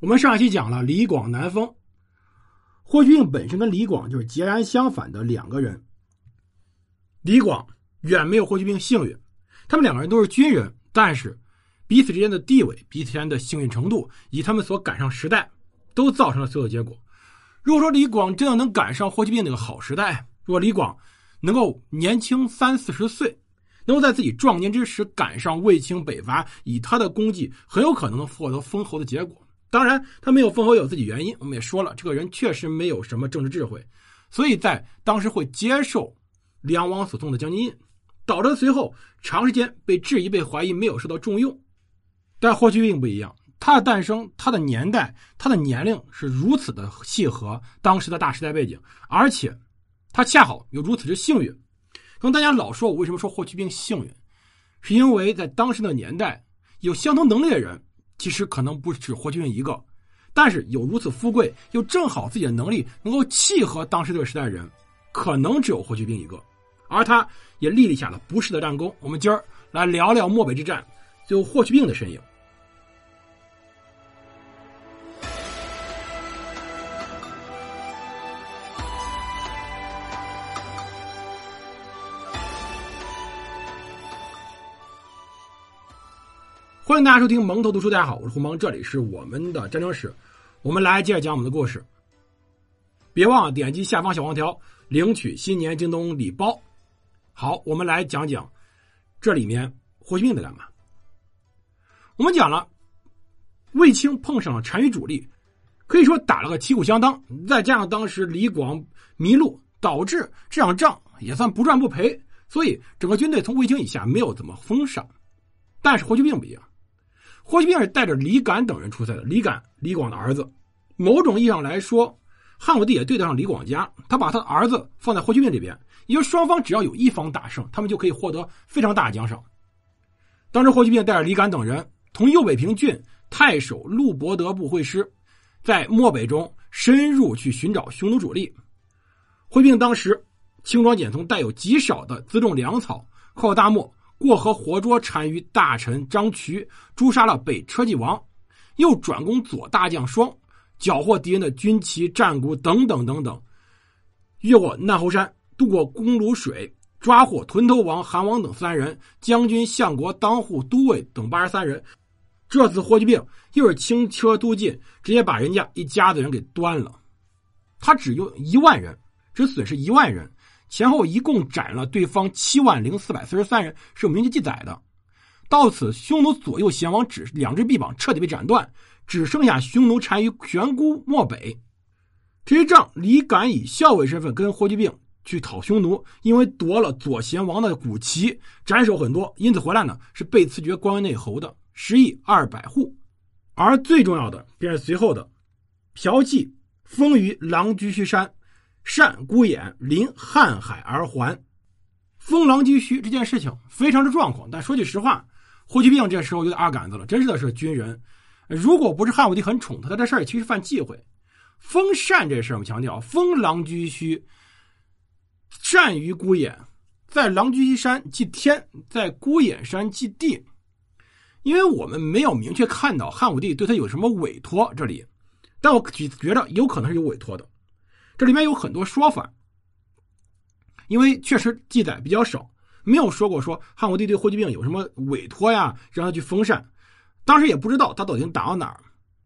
我们上一期讲了李广南风，霍去病本身跟李广就是截然相反的两个人。李广远没有霍去病幸运，他们两个人都是军人，但是彼此之间的地位、彼此之间的幸运程度以他们所赶上时代，都造成了所有结果。如果说李广真的能赶上霍去病那个好时代，如果李广能够年轻三四十岁，能够在自己壮年之时赶上卫青北伐，以他的功绩，很有可能能获得封侯的结果。当然，他没有封侯有自己原因。我们也说了，这个人确实没有什么政治智慧，所以在当时会接受梁王所送的将军印，导致随后长时间被质疑、被怀疑，没有受到重用。但霍去病不一样，他的诞生、他的年代、他的年龄是如此的契合当时的大时代背景，而且他恰好又如此之幸运。跟大家老说，我为什么说霍去病幸运，是因为在当时的年代，有相同能力的人。其实可能不止霍去病一个，但是有如此富贵又正好自己的能力能够契合当时这个时代的人，可能只有霍去病一个，而他也立立下了不世的战功。我们今儿来聊聊漠北之战，就霍去病的身影。欢迎大家收听蒙头读书，大家好，我是胡蒙，这里是我们的战争史，我们来接着讲我们的故事。别忘了点击下方小黄条，领取新年京东礼包。好，我们来讲讲这里面霍去病在干嘛。我们讲了，卫青碰上了单于主力，可以说打了个旗鼓相当，再加上当时李广迷路，导致这场仗也算不赚不赔，所以整个军队从卫青以下没有怎么封赏。但是霍去病不一样。霍去病是带着李敢等人出塞的。李敢，李广的儿子，某种意义上来说，汉武帝也对得上李广家。他把他的儿子放在霍去病这边，也就双方只要有一方打胜，他们就可以获得非常大的奖赏。当时霍去病带着李敢等人，同右北平郡太守陆伯德部会师，在漠北中深入去寻找匈奴主力。霍去病当时轻装简从，带有极少的辎重粮草，靠大漠。过河活捉单于大臣张渠，诛杀了北车骑王，又转攻左大将双，缴获敌人的军旗、战鼓等等等等。越过难侯山，渡过公庐水，抓获屯头王韩王等三人，将军相国当户都尉等八十三人。这次霍去病又是轻车突进，直接把人家一家子人给端了。他只用一万人，只损失一万人。前后一共斩了对方七万零四百四十三人，是有明确记载的。到此，匈奴左右贤王只两只臂膀彻底被斩断，只剩下匈奴单于悬孤漠北。这一仗，李敢以校尉身份跟霍去病去讨匈奴，因为夺了左贤王的古旗，斩首很多，因此回来呢是被赐爵关内侯的，十亿二百户。而最重要的便是随后的嫖妓封于狼居胥山。善孤眼临瀚海而还，封狼居胥这件事情非常之状况。但说句实话，霍去病这时候有点二杆子了，真是的是军人。如果不是汉武帝很宠他，他这事儿其实犯忌讳。封禅这事儿，我们强调封狼居胥，善于孤眼，在狼居胥山祭天，在孤眼山祭地。因为我们没有明确看到汉武帝对他有什么委托，这里，但我觉得有可能是有委托的。这里面有很多说法，因为确实记载比较少，没有说过说汉武帝对霍去病有什么委托呀，让他去封禅。当时也不知道他到底打到哪儿。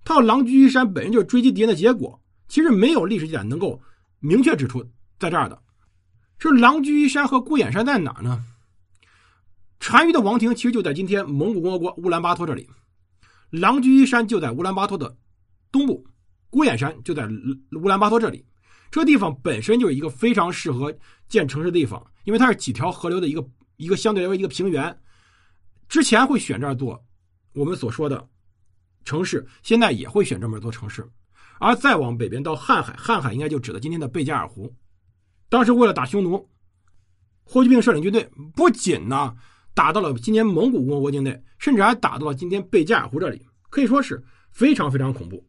他到狼居胥山本身就是追击敌人的结果，其实没有历史记载能够明确指出在这儿的。这狼居胥山和孤眼山在哪儿呢？单于的王庭其实就在今天蒙古共和国乌兰巴托这里，狼居胥山就在乌兰巴托的东部，孤眼山就在乌兰巴托这里。这地方本身就是一个非常适合建城市的地方，因为它是几条河流的一个一个相对来说一个平原。之前会选这儿做我们所说的城市，现在也会选这么做城市。而再往北边到瀚海，瀚海应该就指的今天的贝加尔湖。当时为了打匈奴，霍去病率领军队不仅呢打到了今天蒙古共和国境内，甚至还打到了今天贝加尔湖这里，可以说是非常非常恐怖。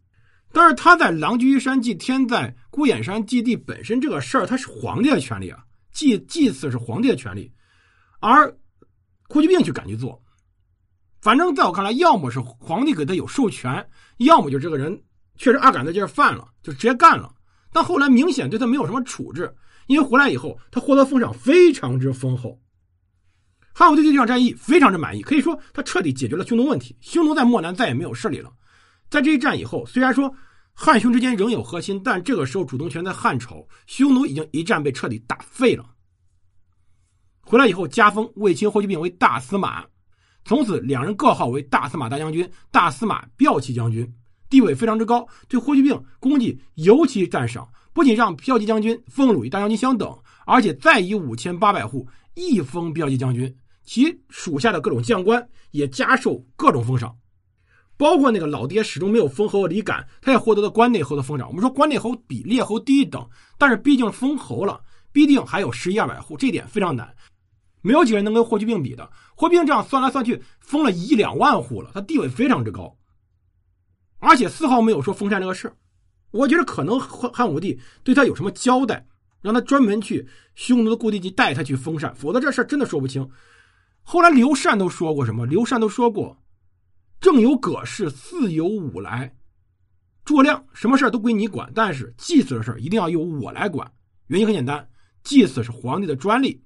但是他在狼居山祭天，在孤眼山祭地本身这个事儿，他是皇帝的权利啊，祭祭祀是皇帝的权利，而霍去病去敢去做，反正在我看来，要么是皇帝给他有授权，要么就这个人确实阿敢的劲儿犯了，就直接干了。但后来明显对他没有什么处置，因为回来以后他获得封赏非常之丰厚。汉武帝对这场战役非常之满意，可以说他彻底解决了匈奴问题，匈奴在漠南再也没有势力了。在这一战以后，虽然说汉匈之间仍有核心，但这个时候主动权在汉朝，匈奴已经一战被彻底打废了。回来以后，加封卫青霍去病为大司马，从此两人各号为大司马大将军、大司马骠骑将军。地位非常之高，对霍去病功绩尤其赞赏。不仅让骠骑将军俸禄与大将军相等，而且再以五千八百户一封骠骑将军，其属下的各种将官也加授各种封赏，包括那个老爹始终没有封侯的李敢，他也获得了关内侯的封赏。我们说关内侯比列侯低一等，但是毕竟封侯了，必定还有十一二百户，这点非常难，没有几个人能跟霍去病比的。霍去病这样算来算去，封了一两万户了，他地位非常之高。而且丝毫没有说封禅这个事我觉得可能汉武帝对他有什么交代，让他专门去匈奴的故地去带他去封禅，否则这事真的说不清。后来刘禅都说过什么？刘禅都说过：“正有葛氏，自有武来。”诸葛亮什么事都归你管，但是祭祀的事一定要由我来管。原因很简单，祭祀是皇帝的专利。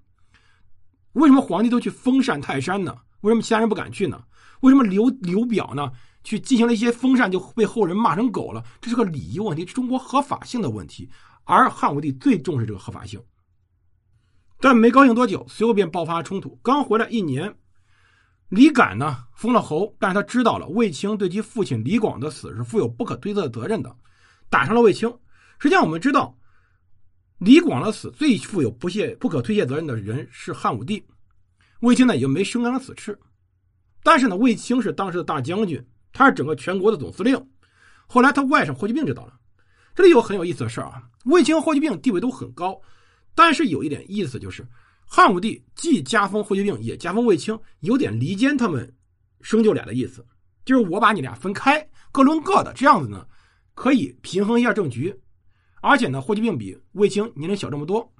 为什么皇帝都去封禅泰山呢？为什么其他人不敢去呢？为什么刘刘表呢？去进行了一些封禅，就被后人骂成狗了。这是个礼仪问题，中国合法性的问题。而汉武帝最重视这个合法性，但没高兴多久，随后便爆发冲突。刚回来一年，李敢呢封了侯，但是他知道了卫青对其父亲李广的死是负有不可推测的责任的，打伤了卫青。实际上，我们知道，李广的死最负有不屑不可推卸责任的人是汉武帝，卫青呢也就没伸张死斥。但是呢，卫青是当时的大将军。他是整个全国的总司令，后来他外甥霍去病知道了，这里有很有意思的事啊。卫青和霍去病地位都很高，但是有一点意思就是，汉武帝既加封霍去病，也加封卫青，有点离间他们生就俩的意思，就是我把你俩分开，各论各的，这样子呢，可以平衡一下政局。而且呢，霍去病比卫青年龄小这么多，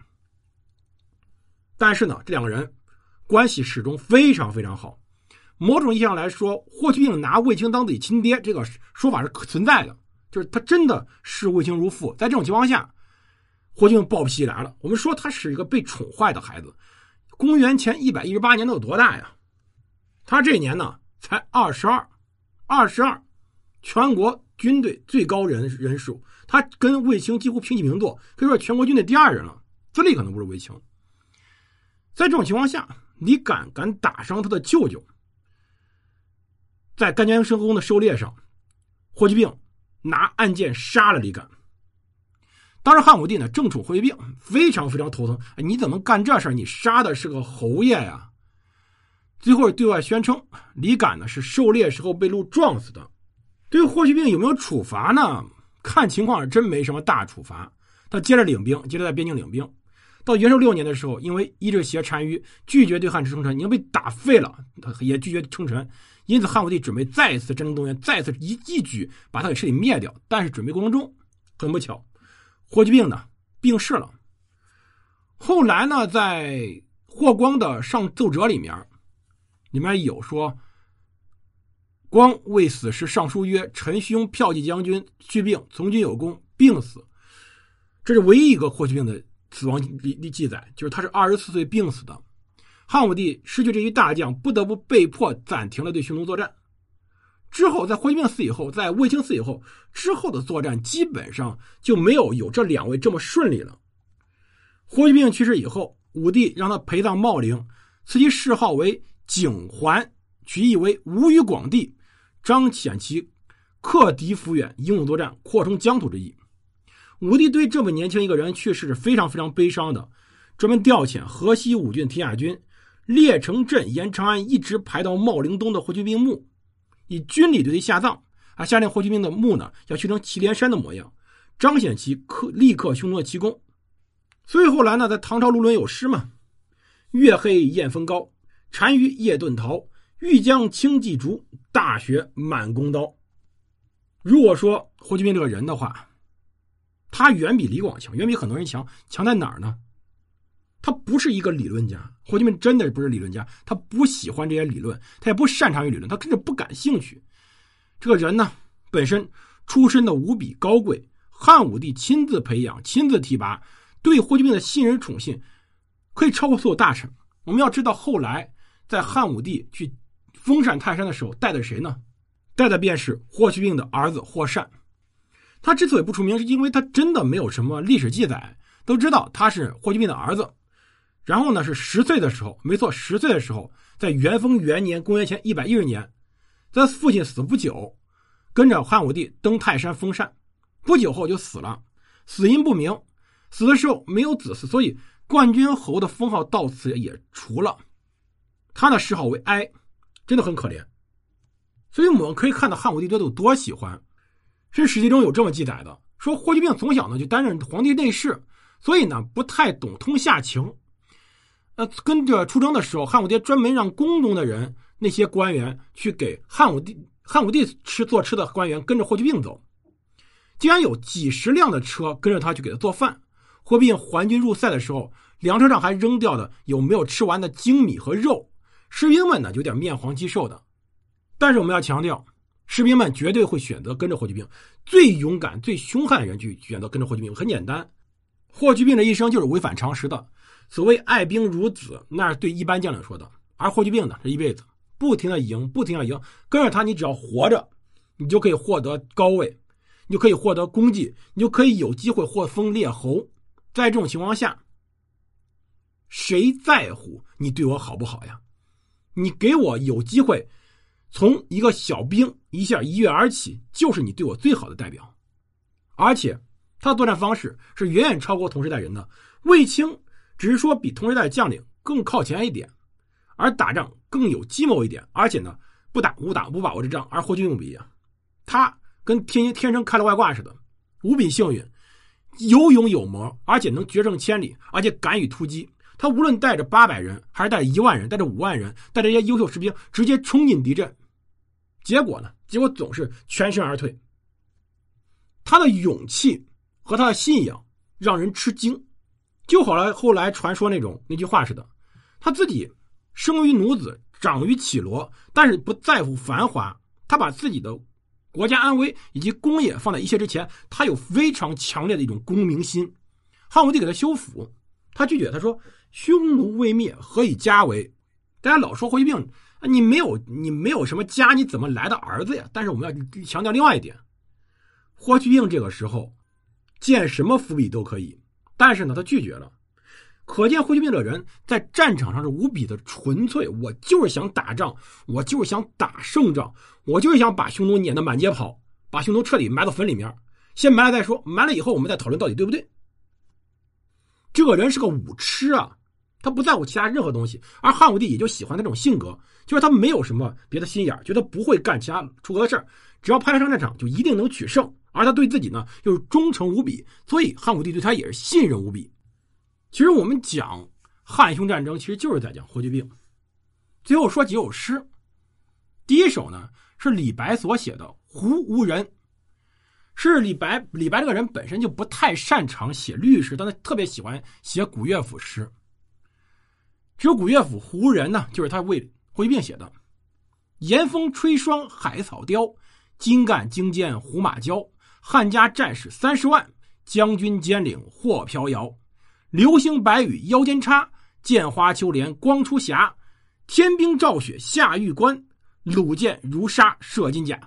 但是呢，这两个人关系始终非常非常好。某种意义上来说，霍去病拿卫青当自己亲爹，这个说法是存在的，就是他真的视卫青如父。在这种情况下，霍去病暴脾气来了。我们说他是一个被宠坏的孩子。公元前一百一十八年，他有多大呀？他这年呢才二十二，二十二，全国军队最高人人数，他跟卫青几乎平起平坐，可以说全国军队第二人了。资历可能不是卫青。在这种情况下，你敢敢打伤他的舅舅？在甘江申公的狩猎上，霍去病拿暗箭杀了李敢。当时汉武帝呢正宠霍去病，非常非常头疼。你怎么干这事你杀的是个侯爷呀！最后对外宣称李敢呢是狩猎时候被鹿撞死的。对霍去病有没有处罚呢？看情况是真没什么大处罚。他接着领兵，接着在边境领兵。到元狩六年的时候，因为伊稚邪单于拒绝对汉臣称臣，已经被打废了，他也拒绝称臣。因此，汉武帝准备再一次征动员，再次一一举把他给彻底灭掉。但是，准备过程中，很不巧，霍去病呢病逝了。后来呢，在霍光的上奏折里面，里面有说，光为死时上书曰：“臣兄骠骑将军去病，从军有功，病死。”这是唯一一个霍去病的死亡历历记载，就是他是二十四岁病死的。汉武帝失去这一大将，不得不被迫暂停了对匈奴作战。之后，在霍去病死以后，在卫青死以后，之后的作战基本上就没有有这两位这么顺利了。霍去病去世以后，武帝让他陪葬茂陵，赐其谥号为景桓，取意为吴于广地，彰显其克敌抚远、英勇作战、扩充疆土之意。武帝对这么年轻一个人去世是非常非常悲伤的，专门调遣河西五郡天下军。列城镇沿长安一直排到茂陵东的霍去病墓，以军礼对他下葬，还下令霍去病的墓呢要修成祁连山的模样，彰显其克立克匈奴的奇功。所以后来呢，在唐朝陆伦有诗嘛：“月黑雁风高，单于夜遁逃。欲将轻骑逐，大雪满弓刀。”如果说霍去病这个人的话，他远比李广强，远比很多人强。强在哪儿呢？他不是一个理论家，霍去病真的不是理论家，他不喜欢这些理论，他也不擅长于理论，他甚至不感兴趣。这个人呢，本身出身的无比高贵，汉武帝亲自培养、亲自提拔，对霍去病的信任宠信可以超过所有大臣。我们要知道，后来在汉武帝去封禅泰山的时候，带的谁呢？带的便是霍去病的儿子霍善。他之所以不出名，是因为他真的没有什么历史记载。都知道他是霍去病的儿子。然后呢，是十岁的时候，没错，十岁的时候，在元丰元年（公元前一百一十年），在父亲死不久，跟着汉武帝登泰山封禅，不久后就死了，死因不明。死的时候没有子嗣，所以冠军侯的封号到此也除了。他的谥号为哀，真的很可怜。所以我们可以看到汉武帝对他有多喜欢。是史记中有这么记载的：说霍去病从小呢就担任皇帝内侍，所以呢不太懂通下情。呃，跟着出征的时候，汉武帝专门让宫中的人那些官员去给汉武帝汉武帝吃做吃的官员跟着霍去病走，竟然有几十辆的车跟着他去给他做饭。霍去病还军入塞的时候，粮车上还扔掉的有没有吃完的精米和肉，士兵们呢有点面黄肌瘦的。但是我们要强调，士兵们绝对会选择跟着霍去病，最勇敢、最凶悍的人去选择跟着霍去病。很简单，霍去病的一生就是违反常识的。所谓爱兵如子，那是对一般将领说的。而霍去病呢，这一辈子不停的赢，不停的赢，跟着他，你只要活着，你就可以获得高位，你就可以获得功绩，你就可以有机会获封列侯。在这种情况下，谁在乎你对我好不好呀？你给我有机会，从一个小兵一下一跃而起，就是你对我最好的代表。而且他的作战方式是远远超过同时代人的，卫青。只是说比同时代的将领更靠前一点，而打仗更有计谋一点，而且呢不打无打不把握这仗。而霍去病不一样，他跟天天生开了外挂似的，无比幸运，有勇有谋，而且能决胜千里，而且敢于突击。他无论带着八百人，还是带着一万人，带着五万人，带着一些优秀士兵，直接冲进敌阵，结果呢？结果总是全身而退。他的勇气和他的信仰让人吃惊。就好了，后来传说那种那句话似的，他自己生于奴子，长于绮罗，但是不在乎繁华。他把自己的国家安危以及功业放在一切之前，他有非常强烈的一种公民心。汉武帝给他修府，他拒绝，他说：“匈奴未灭，何以家为？”大家老说霍去病，你没有你没有什么家，你怎么来的儿子呀？但是我们要强调另外一点，霍去病这个时候建什么伏笔都可以。但是呢，他拒绝了，可见霍去病这人在战场上是无比的纯粹。我就是想打仗，我就是想打胜仗，我就是想把匈奴撵得满街跑，把匈奴彻底埋到坟里面，先埋了再说，埋了以后我们再讨论到底对不对。这个人是个武痴啊，他不在乎其他任何东西，而汉武帝也就喜欢他这种性格，就是他没有什么别的心眼觉得不会干其他出格的事，只要派他上战场就一定能取胜。而他对自己呢又是忠诚无比，所以汉武帝对他也是信任无比。其实我们讲汉匈战争，其实就是在讲霍去病。最后说几首诗，第一首呢是李白所写的《胡无人》，是李白。李白这个人本身就不太擅长写律诗，但他特别喜欢写古乐府诗。这首古乐府《胡人》呢，就是他为霍去病写的。严风吹霜海草凋，金干惊见胡马焦。汉家战士三十万，将军兼领或飘摇。流星白羽腰间插，剑花秋莲光出匣。天兵照雪下玉关，鲁箭如沙射金甲。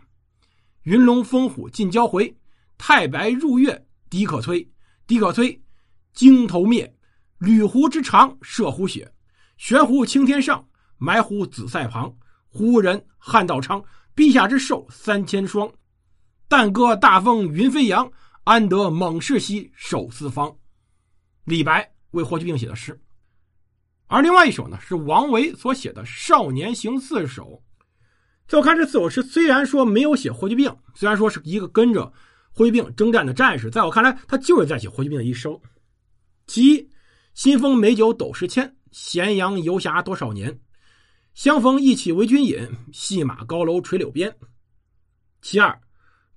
云龙风虎尽交回，太白入月敌可摧。敌可摧，惊头灭。吕狐之长射虎血，悬壶青天上，埋虎紫塞旁。胡人汉道昌，陛下之寿三千双。但歌大风云飞扬，安得猛士兮守四方。李白为霍去病写的诗，而另外一首呢是王维所写的《少年行四首》。在我看，这四首诗虽然说没有写霍去病，虽然说是一个跟着霍去病征战的战士，在我看来，他就是在写霍去病的一生。其一，新丰美酒斗十千，咸阳游侠多少年。相逢意气为君饮，戏马高楼垂柳边。其二。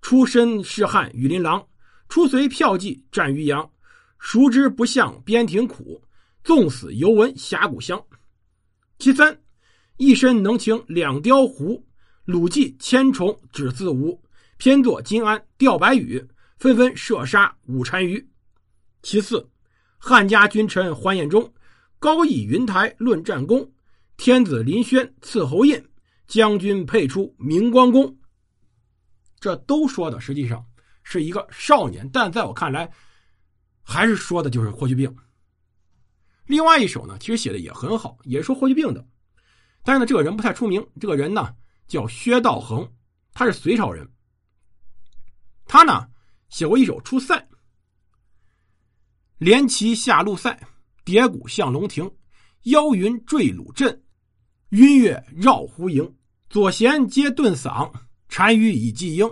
出身仕汉羽林郎，出随骠骑战渔阳。熟知不向边庭苦，纵死犹闻峡谷香。其三，一身能擒两雕弧，鲁骑千重只自无。偏坐金鞍钓白羽，纷纷射杀五单于。其次，汉家君臣欢宴中，高义云台论战功，天子临轩赐侯印，将军配出明光宫。这都说的实际上是一个少年，但在我看来，还是说的就是霍去病。另外一首呢，其实写的也很好，也是说霍去病的，但是呢，这个人不太出名。这个人呢叫薛道衡，他是隋朝人。他呢写过一首《出塞》：“连旗下鹿塞，叠鼓向龙庭。腰云坠鲁镇，晕月绕胡营。左贤皆顿嗓，单于以季鹰。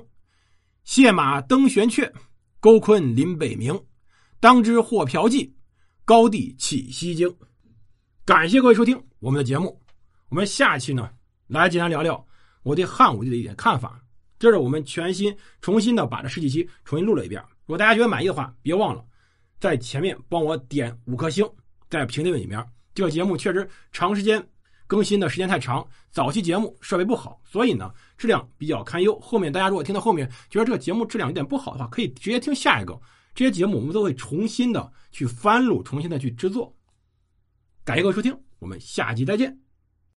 谢马登玄阙，勾昆临北冥。当知或嫖妓。”高地起西京，感谢各位收听我们的节目。我们下期呢来简单聊聊我对汉武帝的一点看法。这是我们全新、重新的把这十几期重新录了一遍。如果大家觉得满意的话，别忘了在前面帮我点五颗星，在评论里面。这个节目确实长时间更新的时间太长，早期节目设备不好，所以呢质量比较堪忧。后面大家如果听到后面觉得这个节目质量有点不好的话，可以直接听下一个。这些节目我们都会重新的去翻录，重新的去制作。感谢各位收听，我们下期再见。